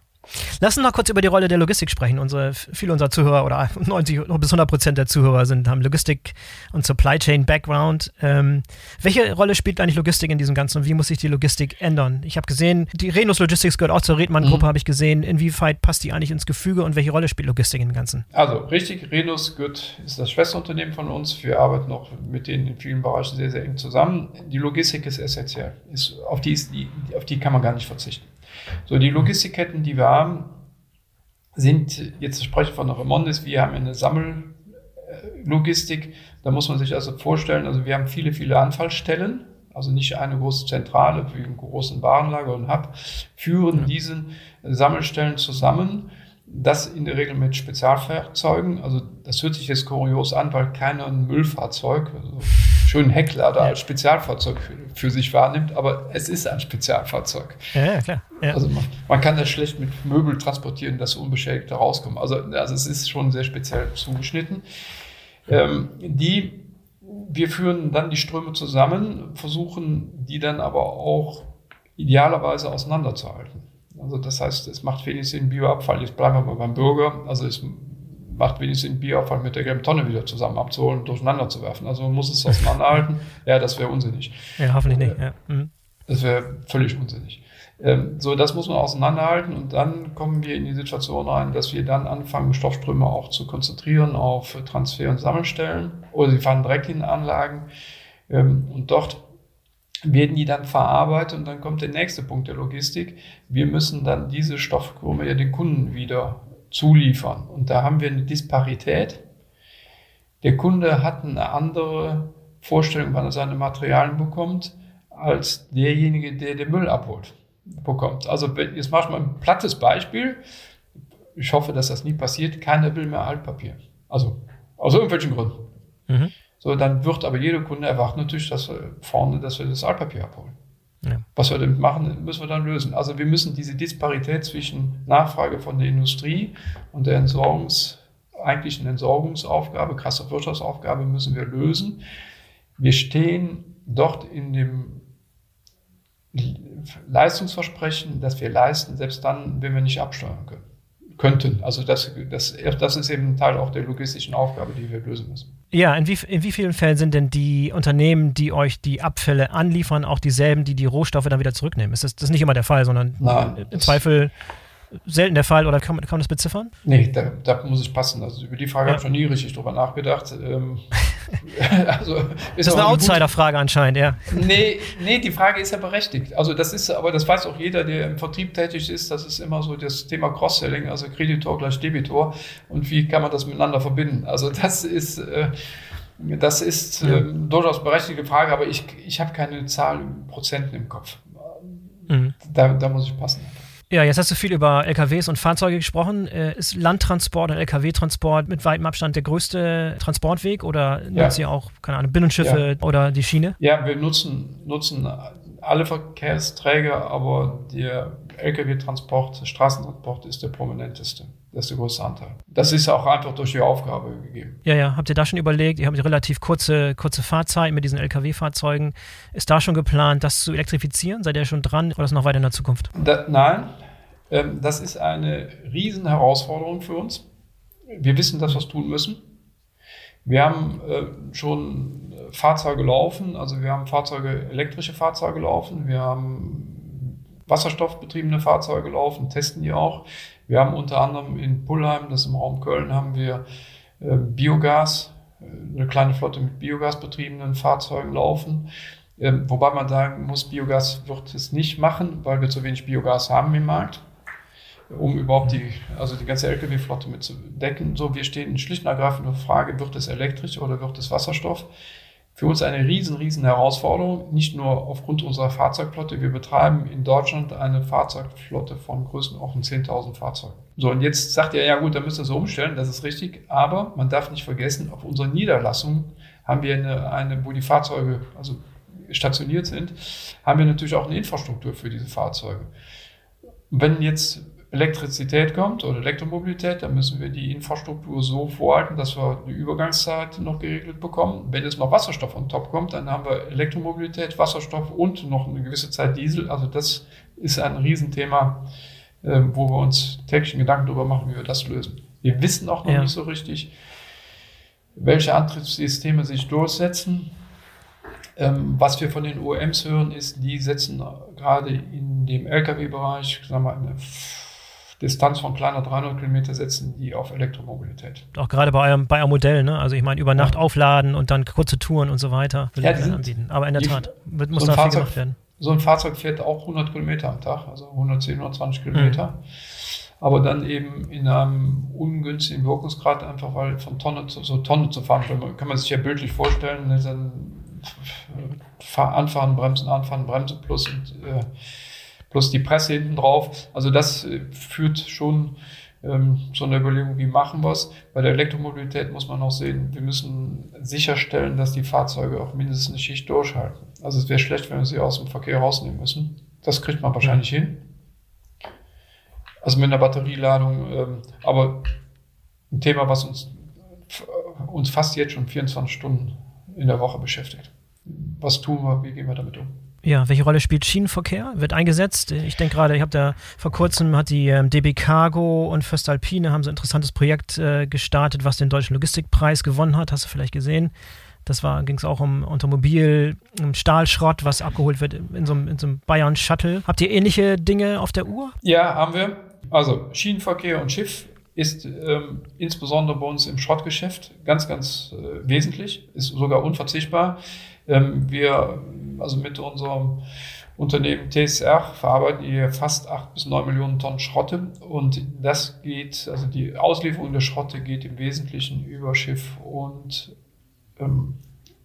Lass uns noch kurz über die Rolle der Logistik sprechen. Unsere, viele unserer Zuhörer oder [LAUGHS] 90 bis 100 Prozent der Zuhörer sind, haben Logistik und Supply Chain Background. Ähm, welche Rolle spielt eigentlich Logistik in diesem Ganzen und wie muss sich die Logistik ändern? Ich habe gesehen, die Renus Logistics gehört auch zur Redmann-Gruppe, mhm. habe ich gesehen. Inwieweit passt die eigentlich ins Gefüge und welche Rolle spielt Logistik in dem Ganzen? Also richtig, Renus gehört, ist das Schwesterunternehmen von uns. Wir arbeiten auch mit denen in vielen Bereichen sehr, sehr eng zusammen. Die Logistik ist essentiell. Ist, auf, die ist, die, auf die kann man gar nicht verzichten. So, die Logistikketten, die wir haben, sind, jetzt spreche ich von Remondis, wir haben eine Sammellogistik. Da muss man sich also vorstellen, also wir haben viele, viele Anfallstellen, also nicht eine große Zentrale wie einen großen Warenlager und Hub, führen diesen Sammelstellen zusammen. Das in der Regel mit Spezialfahrzeugen. Also das hört sich jetzt kurios an, weil keiner ein Müllfahrzeug, also schönen Hecklader ja. als Spezialfahrzeug für, für, sich wahrnimmt, aber es ist ein Spezialfahrzeug. Ja, ja klar. Ja. Also man, man, kann das schlecht mit Möbel transportieren, dass unbeschädigt da rauskommen. Also, also es ist schon sehr speziell zugeschnitten. Ähm, die, wir führen dann die Ströme zusammen, versuchen die dann aber auch idealerweise auseinanderzuhalten. Also das heißt, es macht wenig Sinn, Bioabfall, jetzt bleiben wir mal beim Bürger, also es macht wenig Sinn, Bierabfall mit der gelben Tonne wieder zusammen abzuholen und durcheinander zu werfen. Also man muss es auseinanderhalten. [LAUGHS] ja, das wäre unsinnig. Ja, hoffentlich nicht. Ja. Mhm. Das wäre völlig unsinnig. Ähm, so, das muss man auseinanderhalten und dann kommen wir in die Situation rein, dass wir dann anfangen, Stoffströme auch zu konzentrieren auf Transfer- und Sammelstellen oder sie fahren direkt in Anlagen ähm, und dort werden die dann verarbeitet und dann kommt der nächste Punkt der Logistik. Wir müssen dann diese Stoffkrüme ja den Kunden wieder zuliefern. Und da haben wir eine Disparität. Der Kunde hat eine andere Vorstellung, wann er seine Materialien bekommt, als derjenige, der den Müll abholt, bekommt. Also jetzt mache ich mal ein plattes Beispiel. Ich hoffe, dass das nie passiert. Keiner will mehr Altpapier. Also aus irgendwelchen Gründen. Mhm. So, dann wird aber jeder Kunde erwarten natürlich, dass wir vorne, dass wir das Altpapier abholen. Ja. Was wir damit machen, müssen wir dann lösen. Also wir müssen diese Disparität zwischen Nachfrage von der Industrie und der Entsorgungs, eigentlichen Entsorgungsaufgabe, Kreislaufwirtschaftsaufgabe müssen wir lösen. Wir stehen dort in dem Leistungsversprechen, das wir leisten, selbst dann, wenn wir nicht absteuern können könnten. Also das, das, das ist eben Teil auch der logistischen Aufgabe, die wir lösen müssen. Ja, in wie, in wie vielen Fällen sind denn die Unternehmen, die euch die Abfälle anliefern, auch dieselben, die die Rohstoffe dann wieder zurücknehmen? Ist das, das ist nicht immer der Fall, sondern Nein, im Zweifel selten der Fall oder kann man, kann man das beziffern? Nee, da, da, muss ich passen. Also über die Frage ja. habe ich noch nie richtig drüber nachgedacht. Ähm, [LAUGHS] [LAUGHS] also ist das ist eine Outsider-Frage anscheinend, ja. Nee, nee, die Frage ist ja berechtigt. Also das ist, aber das weiß auch jeder, der im Vertrieb tätig ist, das ist immer so das Thema Cross-Selling, also Kreditor gleich Debitor und wie kann man das miteinander verbinden. Also das ist, äh, das ist ja. äh, durchaus berechtigte Frage, aber ich, ich habe keine Zahl in Prozenten im Kopf. Mhm. Da, da muss ich passen. Ja, jetzt hast du viel über LKWs und Fahrzeuge gesprochen. Äh, ist Landtransport und LKW-Transport mit weitem Abstand der größte Transportweg oder ja. nutzt ihr auch, keine Ahnung, Binnenschiffe ja. oder die Schiene? Ja, wir nutzen, nutzen alle Verkehrsträger, aber der Lkw-Transport, Straßentransport ist der prominenteste. Das ist der größte Anteil. Das ist auch einfach durch die Aufgabe gegeben. Ja, ja. Habt ihr da schon überlegt? Ihr habt relativ kurze, kurze Fahrzeiten mit diesen Lkw-Fahrzeugen. Ist da schon geplant, das zu elektrifizieren? Seid ihr schon dran oder ist noch weiter in der Zukunft? Da, nein, ähm, das ist eine riesen Herausforderung für uns. Wir wissen, dass wir es tun müssen. Wir haben äh, schon Fahrzeuge laufen, also wir haben Fahrzeuge, elektrische Fahrzeuge laufen, wir haben wasserstoffbetriebene Fahrzeuge laufen, testen die auch. Wir haben unter anderem in Pullheim, das ist im Raum Köln, haben wir äh, Biogas, äh, eine kleine Flotte mit Biogasbetriebenen Fahrzeugen laufen. Ähm, wobei man sagen muss, Biogas wird es nicht machen, weil wir zu wenig Biogas haben im Markt um überhaupt die, also die ganze Lkw-Flotte mit zu decken. So, wir stehen schlicht und ergreifend auf Frage, wird es elektrisch oder wird es Wasserstoff? Für uns eine riesen, riesen Herausforderung, nicht nur aufgrund unserer Fahrzeugflotte. Wir betreiben in Deutschland eine Fahrzeugflotte von Größenordnung 10.000 Fahrzeugen. So, und jetzt sagt ihr, ja gut, da müssen wir so umstellen, das ist richtig. Aber man darf nicht vergessen, auf unserer Niederlassung haben wir eine, eine wo die Fahrzeuge, also stationiert sind, haben wir natürlich auch eine Infrastruktur für diese Fahrzeuge. Wenn jetzt Elektrizität kommt oder Elektromobilität, dann müssen wir die Infrastruktur so vorhalten, dass wir die Übergangszeit noch geregelt bekommen. Wenn jetzt noch Wasserstoff on top kommt, dann haben wir Elektromobilität, Wasserstoff und noch eine gewisse Zeit Diesel. Also das ist ein Riesenthema, ähm, wo wir uns täglich Gedanken darüber machen, wie wir das lösen. Wir wissen auch noch ja. nicht so richtig, welche Antriebssysteme sich durchsetzen. Ähm, was wir von den OEMs hören, ist, die setzen gerade in dem Lkw-Bereich, sagen wir mal, Distanz von kleiner 300 Kilometer setzen die auf Elektromobilität. Auch gerade bei eurem, bei eurem Modell, ne? Also ich meine, über Nacht ja. aufladen und dann kurze Touren und so weiter ja, die sind, anbieten. Aber in der Tat, wird, muss so da Fahrzeug, viel gemacht werden. So ein Fahrzeug fährt auch 100 Kilometer am Tag, also 110, 120 Kilometer. Mhm. aber dann eben in einem ungünstigen Wirkungsgrad, einfach weil von Tonne zu so Tonne zu fahren, kann man sich ja bildlich vorstellen, ne, dann anfahren, bremsen, anfahren, bremsen plus, äh, plus die Presse hinten drauf. Also das äh, führt schon ähm, so eine Überlegung, wie machen wir es. Bei der Elektromobilität muss man auch sehen, wir müssen sicherstellen, dass die Fahrzeuge auch mindestens eine Schicht durchhalten. Also es wäre schlecht, wenn wir sie aus dem Verkehr rausnehmen müssen. Das kriegt man wahrscheinlich hin. Also mit einer Batterieladung. Ähm, aber ein Thema, was uns, uns fast jetzt schon 24 Stunden in der Woche beschäftigt. Was tun wir, wie gehen wir damit um? Ja, welche Rolle spielt Schienenverkehr? Wird eingesetzt? Ich denke gerade, ich habe da vor kurzem hat die ähm, DB Cargo und Föstalpine haben so ein interessantes Projekt äh, gestartet, was den deutschen Logistikpreis gewonnen hat. Hast du vielleicht gesehen? Das ging es auch um Automobil, um Stahlschrott, was abgeholt wird in so, in so einem Bayern Shuttle. Habt ihr ähnliche Dinge auf der Uhr? Ja, haben wir. Also Schienenverkehr und Schiff ist ähm, insbesondere bei uns im Schrottgeschäft ganz, ganz äh, wesentlich, ist sogar unverzichtbar. Ähm, wir, also mit unserem Unternehmen TSR verarbeiten hier fast 8 bis 9 Millionen Tonnen Schrotte und das geht, also die Auslieferung der Schrotte geht im Wesentlichen über Schiff und ähm,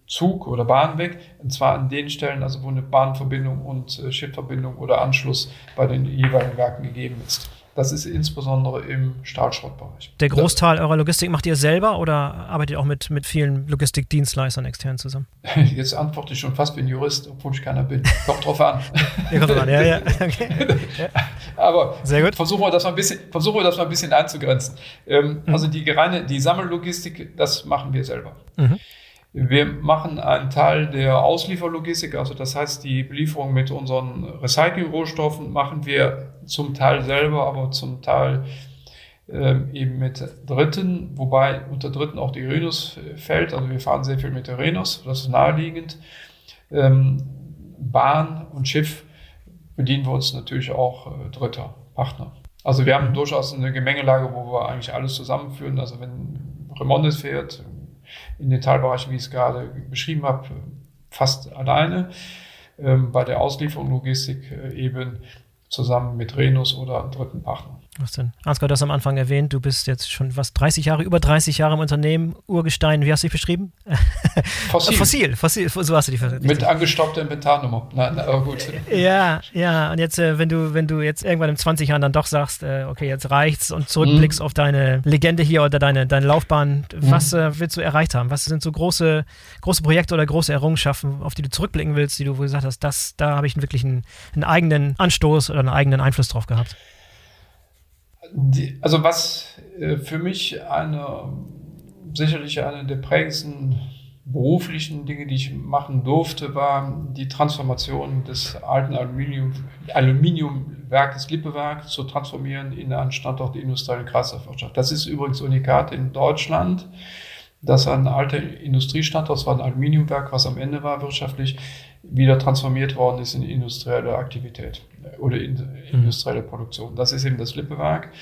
Zug oder Bahn weg, und zwar an den Stellen, also wo eine Bahnverbindung und äh, Schiffverbindung oder Anschluss bei den jeweiligen Werken gegeben ist. Das ist insbesondere im Stahlschrottbereich. Der Großteil eurer Logistik macht ihr selber oder arbeitet ihr auch mit, mit vielen Logistikdienstleistern extern zusammen? [LAUGHS] Jetzt antworte ich schon fast wie ein Jurist, obwohl ich keiner bin. Kommt drauf an. [LAUGHS] ja, kommt drauf an, ja, ja. [LAUGHS] Okay. Aber Sehr gut. versuchen wir das mal ein bisschen, versuchen wir das mal ein bisschen einzugrenzen. Ähm, mhm. Also die reine, die Sammellogistik, das machen wir selber. Mhm. Wir machen einen Teil der Auslieferlogistik, also das heißt, die Belieferung mit unseren Recycling-Rohstoffen machen wir zum Teil selber, aber zum Teil ähm, eben mit Dritten, wobei unter Dritten auch die Renus fällt. Also wir fahren sehr viel mit der Renus, das ist naheliegend. Ähm, Bahn und Schiff bedienen wir uns natürlich auch äh, dritter Partner. Also wir haben durchaus eine Gemengelage, wo wir eigentlich alles zusammenführen. Also wenn Remondes fährt, in den Teilbereichen, wie ich es gerade beschrieben habe, fast alleine. Ähm, bei der Auslieferung Logistik äh, eben zusammen mit Renus oder dritten Partnern. Was denn? Ansgar, du hast am Anfang erwähnt, du bist jetzt schon was 30 Jahre, über 30 Jahre im Unternehmen, Urgestein, wie hast du dich beschrieben? [LAUGHS] Fossil. Fossil, Fossil, so hast du die Mit angestoppter Inventarnummer. Nein, aber gut. [LAUGHS] Ja, ja, und jetzt, äh, wenn du, wenn du jetzt irgendwann in 20 Jahren dann doch sagst, äh, okay, jetzt reicht's und zurückblickst mhm. auf deine Legende hier oder deine, deine Laufbahn, was mhm. Äh, willst du erreicht haben? Was sind so große, große Projekte oder große Errungenschaften, auf die du zurückblicken willst, die du wo gesagt hast, das, da habe ich wirklich einen, einen eigenen Anstoß einen eigenen Einfluss drauf gehabt? Die, also was äh, für mich eine, sicherlich eine der prägendsten beruflichen Dinge, die ich machen durfte, war die Transformation des alten Aluminium, Aluminiumwerkes Lippewerk zu transformieren in einen Standort der industriellen Kreislaufwirtschaft. Das ist übrigens unikat in Deutschland. dass ein alter Industriestandort, das war ein Aluminiumwerk, was am Ende war wirtschaftlich, wieder transformiert worden ist in industrielle Aktivität oder in, mhm. industrielle Produktion. Das ist eben das Lippewerk.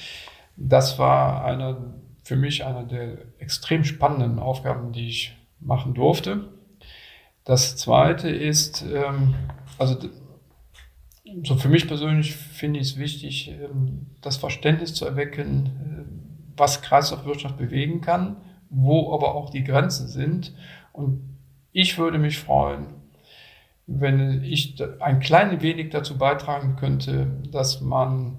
Das war eine, für mich eine der extrem spannenden Aufgaben, die ich machen durfte. Das zweite ist, ähm, also so für mich persönlich finde ich es wichtig, ähm, das Verständnis zu erwecken, äh, was Kreislaufwirtschaft bewegen kann, wo aber auch die Grenzen sind. Und ich würde mich freuen, wenn ich ein klein wenig dazu beitragen könnte, dass man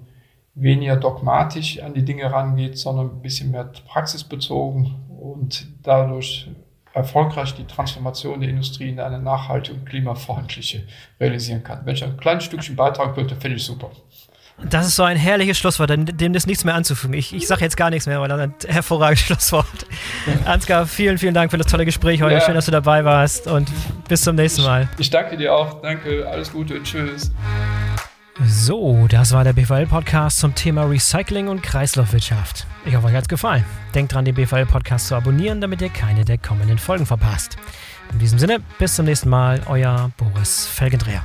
weniger dogmatisch an die Dinge rangeht, sondern ein bisschen mehr praxisbezogen und dadurch erfolgreich die Transformation der Industrie in eine nachhaltige und klimafreundliche realisieren kann. Wenn ich ein kleines Stückchen beitragen könnte, finde ich super. Das ist so ein herrliches Schlusswort, dem ist nichts mehr anzufügen. Ich, ich sage jetzt gar nichts mehr, weil das ist ein hervorragendes [LAUGHS] Schlusswort. Ansgar, vielen, vielen Dank für das tolle Gespräch heute. Ja. Schön, dass du dabei warst und bis zum nächsten Mal. Ich, ich danke dir auch. Danke, alles Gute, tschüss. So, das war der BVL-Podcast zum Thema Recycling und Kreislaufwirtschaft. Ich hoffe, euch hat es gefallen. Denkt dran, den BVL-Podcast zu abonnieren, damit ihr keine der kommenden Folgen verpasst. In diesem Sinne, bis zum nächsten Mal, euer Boris Felgendreher.